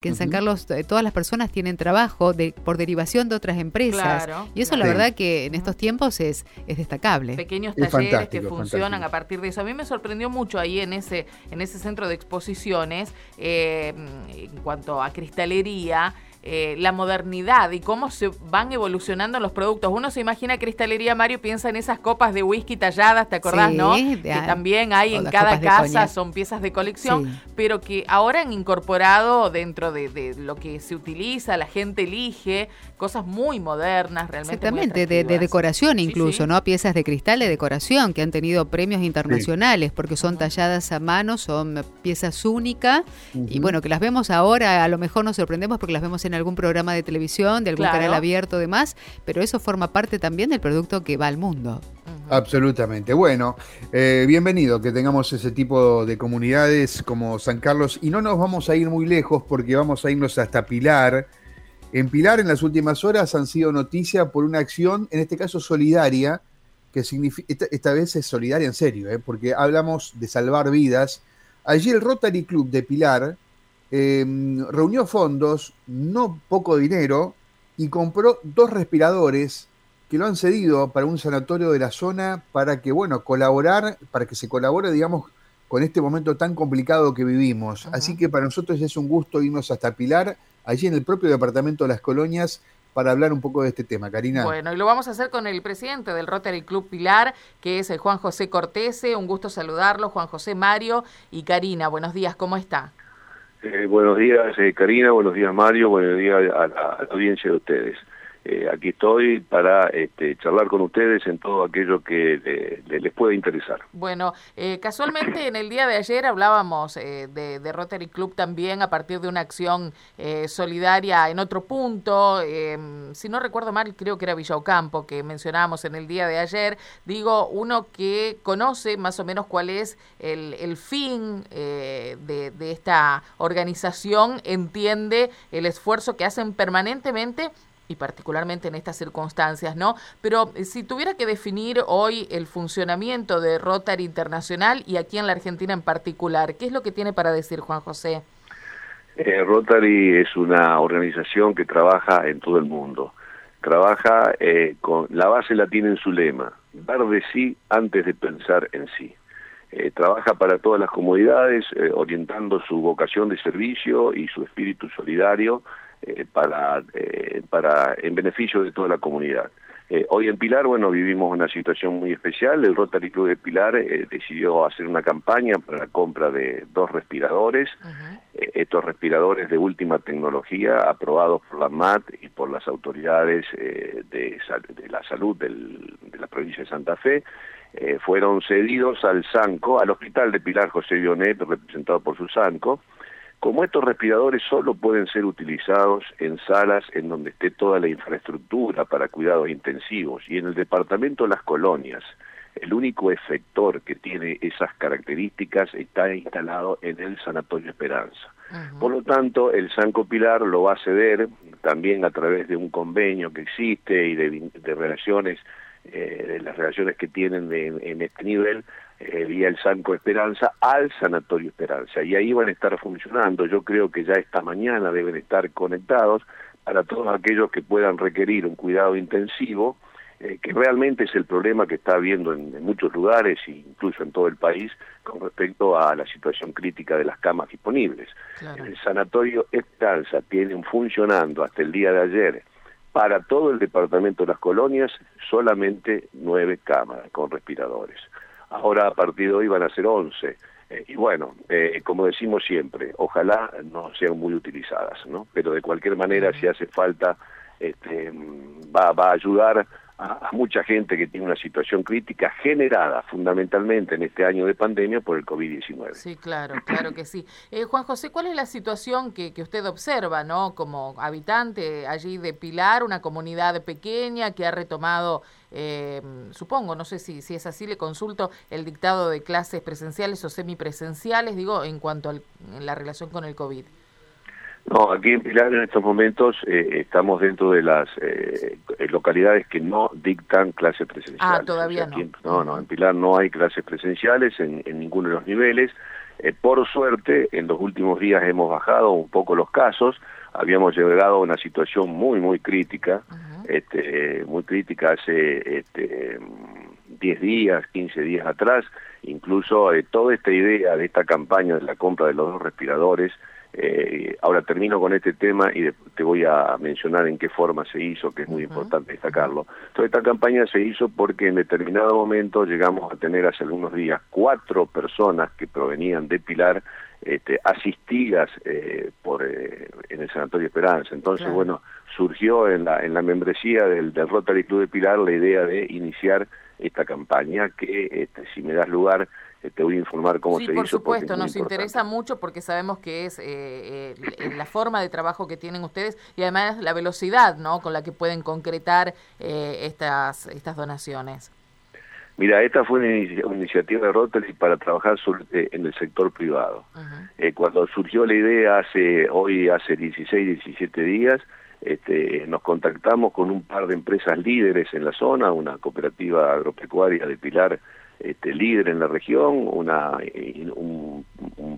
que en San Carlos eh, todas las personas tienen trabajo de, por derivación de otras empresas. y eso la verdad que en estos tiempos es, es destacable. Pequeños talleres que funcionan a partir de eso. A mí me sorprendió mucho ahí en ese, en ese centro de exposiciones eh, en cuanto a cristalería. Eh, la modernidad y cómo se van evolucionando los productos. Uno se imagina cristalería, Mario, piensa en esas copas de whisky talladas, ¿te acordás, no? que también hay en cada casa, son piezas de colección, pero que ahora han incorporado dentro de, lo que se utiliza, la gente elige, cosas muy modernas, realmente. Exactamente, de, decoración incluso, ¿no? Piezas de cristal de decoración que han tenido premios internacionales porque son talladas a mano, son piezas únicas y bueno, que las vemos ahora, a lo mejor nos sorprendemos porque las vemos en en algún programa de televisión, de algún canal abierto, demás, pero eso forma parte también del producto que va al mundo. Absolutamente. Bueno, eh, bienvenido que tengamos ese tipo de comunidades como San Carlos y no nos vamos a ir muy lejos porque vamos a irnos hasta Pilar. En Pilar en las últimas horas han sido noticia por una acción, en este caso solidaria, que significa, esta, vez es solidaria en serio, ¿eh? porque hablamos de salvar vidas. Allí el Rotary Club de Pilar Em, reunió fondos, no poco dinero, y compró dos respiradores que lo han cedido para un sanatorio de la zona para que, bueno, colaborar, para que se colabore, digamos, con este momento tan complicado que vivimos. Así que para nosotros es un gusto irnos hasta Pilar, allí en el propio departamento de las colonias, para hablar un poco de este tema, Karina. Bueno, y lo vamos a hacer con el presidente del Rotary Club Pilar, que es el Juan José Cortese. Un gusto saludarlo, Juan José Mario y Karina. Buenos días, ¿cómo está? Eh, buenos días, eh, Karina, buenos días, Mario, buenos días a la audiencia de ustedes. Eh, aquí estoy para este, charlar con ustedes en todo aquello que les pueda interesar. Bueno, eh, casualmente en el día de ayer hablábamos eh, de, Rotary Club también a partir de una acción solidaria en otro punto. Em, si no recuerdo mal, creo que era Villaucampo que mencionábamos en el día de ayer. Digo, uno que conoce más o menos cuál es el, fin de, de esta organización, entiende el esfuerzo que hacen permanentemente y particularmente en estas circunstancias, ¿no? Pero eh, si tuviera que definir hoy el funcionamiento de Rotary Internacional y aquí en la Argentina en particular, ¿qué es lo que tiene para decir Juan José? Eh, Rotary es una organización que trabaja en todo el mundo. Trabaja eh, con la base la tiene en su lema, dar de sí antes de pensar en sí. trabaja para todas las comodidades, orientando su vocación de servicio y su espíritu solidario eh, para, eh, para en beneficio de toda la comunidad. Eh, hoy en Pilar, bueno, vivimos una situación muy especial. El Rotary Club de Pilar decidió hacer una campaña para la compra de dos respiradores. estos respiradores de última tecnología, aprobados por la MAT y por las autoridades de, de, la salud del, de la provincia de Santa Fe, fueron cedidos al SANCO, al Hospital de Pilar José Bionet, representado por su SANCO, como estos respiradores solo pueden ser utilizados en salas en donde esté toda la infraestructura para cuidados intensivos y en el departamento de las colonias, el único efector que tiene esas características está instalado en el Sanatorio Esperanza. Por lo tanto, el Sanco Pilar lo va a ceder también a través de un convenio que existe y de, relaciones, eh, de las relaciones que tienen en este nivel, eh, vía el Sanco Esperanza al Sanatorio Esperanza. Y ahí van a estar funcionando. Yo creo que ya esta mañana deben estar conectados para todos aquellos que puedan requerir un cuidado intensivo, eh, que realmente es el problema que está habiendo en, muchos lugares e incluso en todo el país con respecto a la situación crítica de las camas disponibles. El Sanatorio Esperanza tiene funcionando hasta el día de ayer para todo el departamento de las colonias solamente nueve cámaras con respiradores ahora a partir de hoy van a ser 11. Eh, y bueno, eh, como decimos siempre, ojalá no sean muy utilizadas, ¿no? Pero de cualquier manera, si hace falta, este, va, va a ayudar a, mucha gente que tiene una situación crítica generada fundamentalmente en este año de pandemia por el COVID-19. Sí, claro, claro que sí. Eh, Juan José, ¿cuál es la situación que, que, usted observa, ¿no? Como habitante allí de Pilar, una comunidad pequeña que ha retomado, eh, supongo, no sé si, si es así, le consulto el dictado de clases presenciales o semipresenciales, digo, en cuanto a la relación con el COVID. No, aquí en Pilar en estos momentos eh, estamos dentro de las eh, localidades que no dictan clases presenciales. Ah, todavía no. no, no, en Pilar no hay clases presenciales en, ninguno de los niveles. Eh, por suerte, en los últimos días hemos bajado un poco los casos, habíamos llegado a una situación muy, muy crítica, este, muy crítica hace este, 10 días, 15 días atrás, incluso eh, toda esta idea de esta campaña de la compra de los dos respiradores, eh, ahora termino con este tema y te voy a mencionar en qué forma se hizo, que es muy importante destacarlo. Toda esta campaña se hizo porque en determinado momento llegamos a tener hace algunos días cuatro personas que provenían de Pilar este, asistidas eh, por eh, en el Sanatorio Esperanza. Entonces, bueno, surgió en la, en la membresía del, del Rotary Club de Pilar la idea de iniciar esta campaña que, este, si me das lugar, te voy a informar cómo se hizo. por supuesto, nos interesa mucho porque sabemos que es eh, eh, la forma de trabajo que tienen ustedes y además la velocidad ¿no? con la que pueden concretar estas, estas donaciones. Mira, esta fue una, iniciativa de Rotary para trabajar en el sector privado. cuando surgió la idea hace hoy hace 16, 17 días, este, nos contactamos con un par de empresas líderes en la zona, una cooperativa agropecuaria de Pilar este, líder en la región, una, un,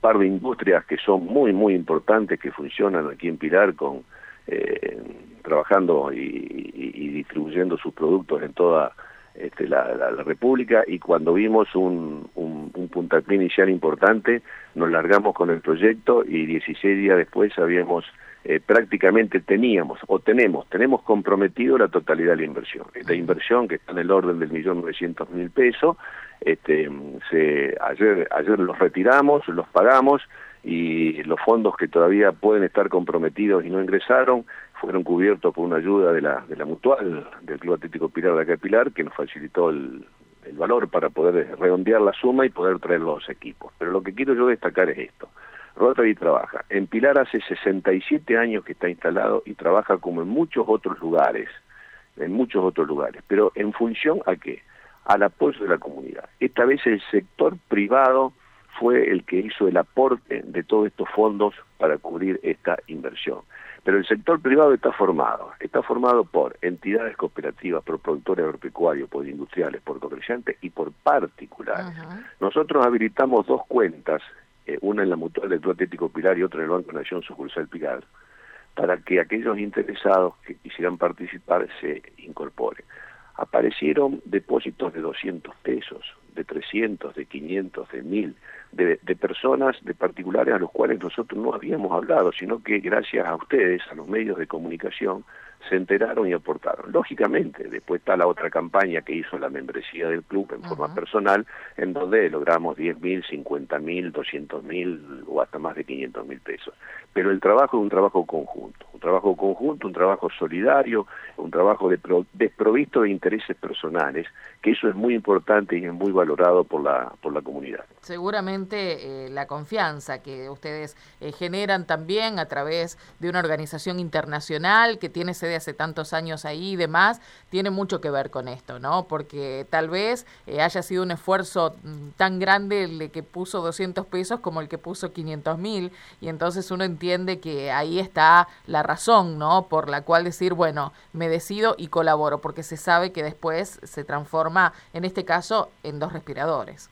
par de industrias que son muy, muy importantes, que funcionan aquí en Pilar con eh, trabajando y, distribuyendo sus productos en toda este, la, República. Y cuando vimos un, un, un inicial importante, nos largamos con el proyecto y 16 días después habíamos eh, prácticamente teníamos o tenemos, tenemos comprometido la totalidad de la inversión. Esta inversión que está en el orden del millón novecientos mil pesos, este, se, ayer, ayer los retiramos, los pagamos y los fondos que todavía pueden estar comprometidos y no ingresaron fueron cubiertos por una ayuda de la, de la mutual del Club Atlético Pilar de acá de Pilar que nos facilitó el, el valor para poder redondear la suma y poder traer los equipos. Pero lo que quiero yo destacar es esto. Rotary trabaja. En Pilar hace 67 años que está instalado y trabaja como en muchos otros lugares, en muchos otros lugares, pero en función a qué? Al apoyo de la comunidad. Esta vez el sector privado fue el que hizo el aporte de todos estos fondos para cubrir esta inversión. Pero el sector privado está formado, está formado por entidades cooperativas, por productores agropecuarios, por industriales, por comerciantes y por particulares. Nosotros habilitamos dos cuentas eh, una en la Mutual del Club Atlético Pilar y otra en el Banco Nación Sucursal Pilar, para que aquellos interesados que quisieran participar se incorporen. Aparecieron depósitos de 200 pesos, de 300, de 500, de 1000, de, de personas, de particulares a los cuales nosotros no habíamos hablado, sino que gracias a ustedes, a los medios de comunicación, se enteraron y aportaron. Lógicamente, después está la otra campaña que hizo la membresía del club en forma personal, en donde logramos 10 mil, 50 mil, 200 mil o hasta más de 500 mil pesos. Pero el trabajo es un trabajo conjunto, un trabajo conjunto, un trabajo solidario, un trabajo de desprovisto de intereses personales, que eso es muy importante y es muy valorado por la, por la comunidad. Seguramente eh, la confianza que ustedes eh, generan también a través de una organización internacional que tiene sede hace tantos años ahí y demás, tiene mucho que ver con esto, ¿no? Porque tal vez eh, haya sido un esfuerzo mm, tan grande el que puso 200 pesos como el que puso 500 mil y entonces uno entiende que ahí está la razón, ¿no? Por la cual decir, bueno, me decido y colaboro, porque se sabe que después se transforma, en este caso, en dos respiradores.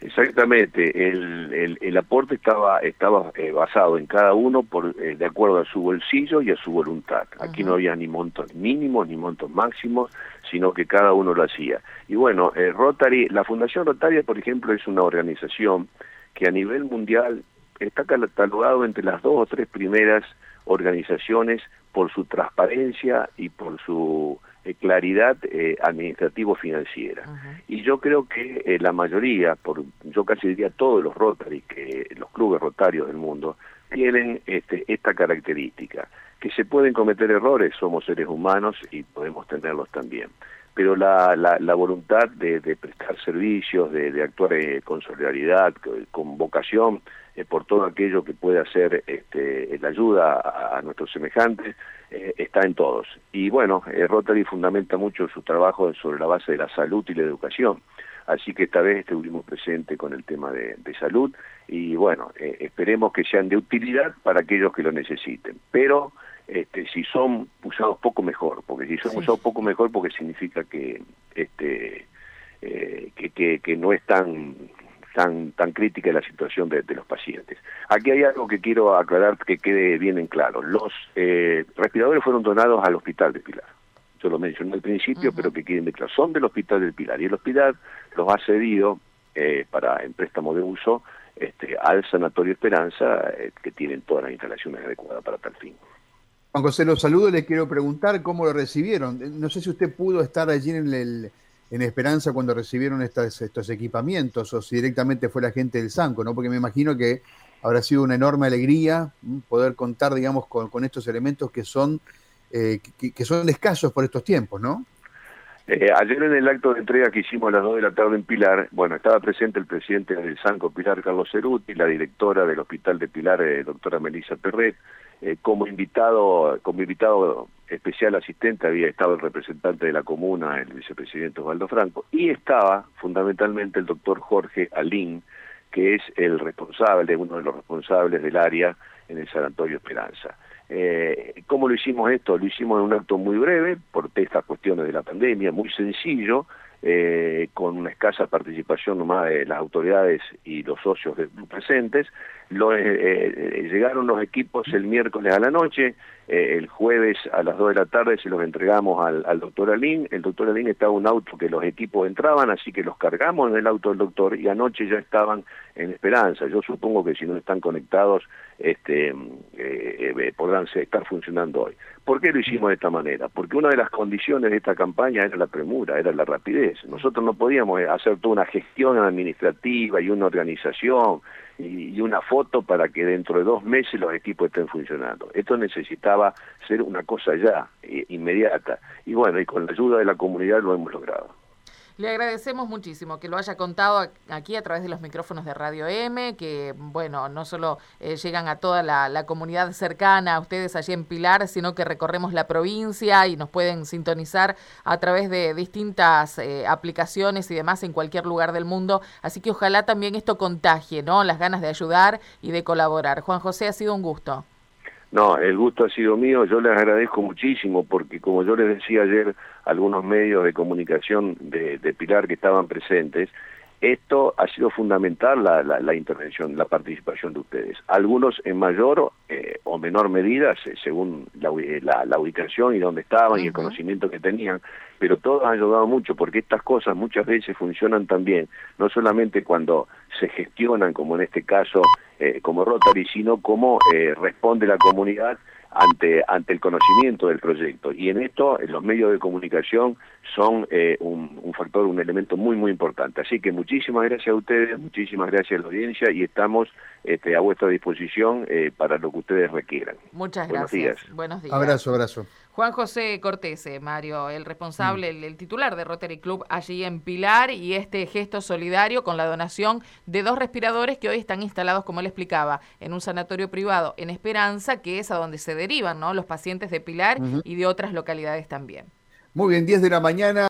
Exactamente, el, el, aporte estaba, estaba eh, basado en cada uno por, eh, de acuerdo a su bolsillo y a su voluntad. Aquí no había ni montos mínimos ni montos máximos, sino que cada uno lo hacía. Y bueno, eh, Rotary, la Fundación Rotaria, por ejemplo, es una organización que a nivel mundial está catalogado entre las dos o tres primeras organizaciones por su transparencia y por su eh, claridad eh, administrativo-financiera. Y yo creo que eh, la mayoría, por, yo casi diría todos los Rotary, que los clubes rotarios del mundo, tienen este, esta característica, que se pueden cometer errores, somos seres humanos y podemos tenerlos también. Pero la, la, voluntad de, prestar servicios, de, actuar con solidaridad, con vocación, por todo aquello que puede hacer este, la ayuda a nuestros semejantes, eh, está en todos. Y bueno, eh, Rotary fundamenta mucho su trabajo sobre la base de la salud y la educación. Así que esta vez estuvimos presentes con el tema de, salud y bueno, eh, esperemos que sean de utilidad para aquellos que lo necesiten. Pero este, si son usados poco mejor, porque si son usados poco mejor porque significa que este que, que, que no están tan, tan crítica la situación de, los pacientes. Aquí hay algo que quiero aclarar que quede bien en claro. Los eh, respiradores fueron donados al Hospital de Pilar. Yo lo mencioné al principio, pero que queden de claro. Son del Hospital del Pilar y el hospital los ha cedido eh, para en préstamo de uso este, al Sanatorio Esperanza, eh, que tienen todas las instalaciones adecuadas para tal fin. Juan José, los saludo. Le quiero preguntar cómo lo recibieron. No sé si usted pudo estar allí en, el, en Esperanza cuando recibieron estos, estos equipamientos o si directamente fue la gente del Sanco, ¿no? Porque me imagino que habrá sido una enorme alegría poder contar, digamos, con, estos elementos que son, eh, que, son escasos por estos tiempos, ¿no? Eh, ayer en el acto de entrega que hicimos a las 2 de la tarde en Pilar, bueno, estaba presente el presidente del Sanco Pilar, Carlos Ceruti, la directora del Hospital de Pilar, eh, doctora Melissa Perret, eh, como invitado como invitado especial asistente había estado el representante de la comuna, el vicepresidente Osvaldo Franco, y estaba fundamentalmente el doctor Jorge Alín, que es el responsable, uno de los responsables del área en el San Antonio Esperanza. Eh, ¿Cómo lo hicimos esto? Lo hicimos en un acto muy breve, por estas cuestiones de la pandemia, muy sencillo, eh, con una escasa participación nomás de las autoridades y los socios presentes. Lo, eh, eh, llegaron los equipos el miércoles a la noche, el jueves a las 2 de la tarde se los entregamos al, doctor Alín. El doctor Alín estaba en un auto que los equipos entraban, así que los cargamos en el auto del doctor y anoche ya estaban en Esperanza. Yo supongo que si no están conectados este, podrán estar funcionando hoy. ¿Por qué lo hicimos de esta manera? Porque una de las condiciones de esta campaña era la premura, era la rapidez. Nosotros no podíamos hacer toda una gestión administrativa y una organización y, una foto para que dentro de dos meses los equipos estén funcionando. Esto necesitaba ser una cosa ya, inmediata. Y bueno, y con la ayuda de la comunidad lo hemos logrado. Le agradecemos muchísimo que lo haya contado aquí a través de los micrófonos de Radio M, que, bueno, no solo eh, llegan a toda la, comunidad cercana a ustedes allí en Pilar, sino que recorremos la provincia y nos pueden sintonizar a través de distintas eh, aplicaciones y demás en cualquier lugar del mundo. Así que ojalá también esto contagie, ¿no? Las ganas de ayudar y de colaborar. Juan José, ha sido un gusto. No, el gusto ha sido mío, yo les agradezco muchísimo porque como yo les decía ayer algunos medios de comunicación de, Pilar que estaban presentes, esto ha sido fundamental la, la, intervención, la participación de ustedes. Algunos en mayor eh, o menor medida, según eh, la, la, ubicación y dónde estaban y el conocimiento que tenían, pero todos han ayudado mucho porque estas cosas muchas veces funcionan también, no solamente cuando se gestionan, como en este caso, eh, como Rotary, sino como responde la comunidad ante, ante el conocimiento del proyecto. Y en esto los medios de comunicación son eh, un, un, factor, un elemento muy, muy importante. Así que muchísimas gracias a ustedes, muchísimas gracias a la audiencia y estamos este, a vuestra disposición eh, para lo que ustedes requieran. Muchas gracias. Buenos días. Abrazo, abrazo. Juan José Cortés, Mario, el responsable, mm. el, titular de Rotary Club allí en Pilar y este gesto solidario con la donación de dos respiradores que hoy están instalados, como él explicaba, en un sanatorio privado en Esperanza, que es a donde se derivan ¿no? los pacientes de Pilar y de otras localidades también. Muy bien, 10 de la mañana.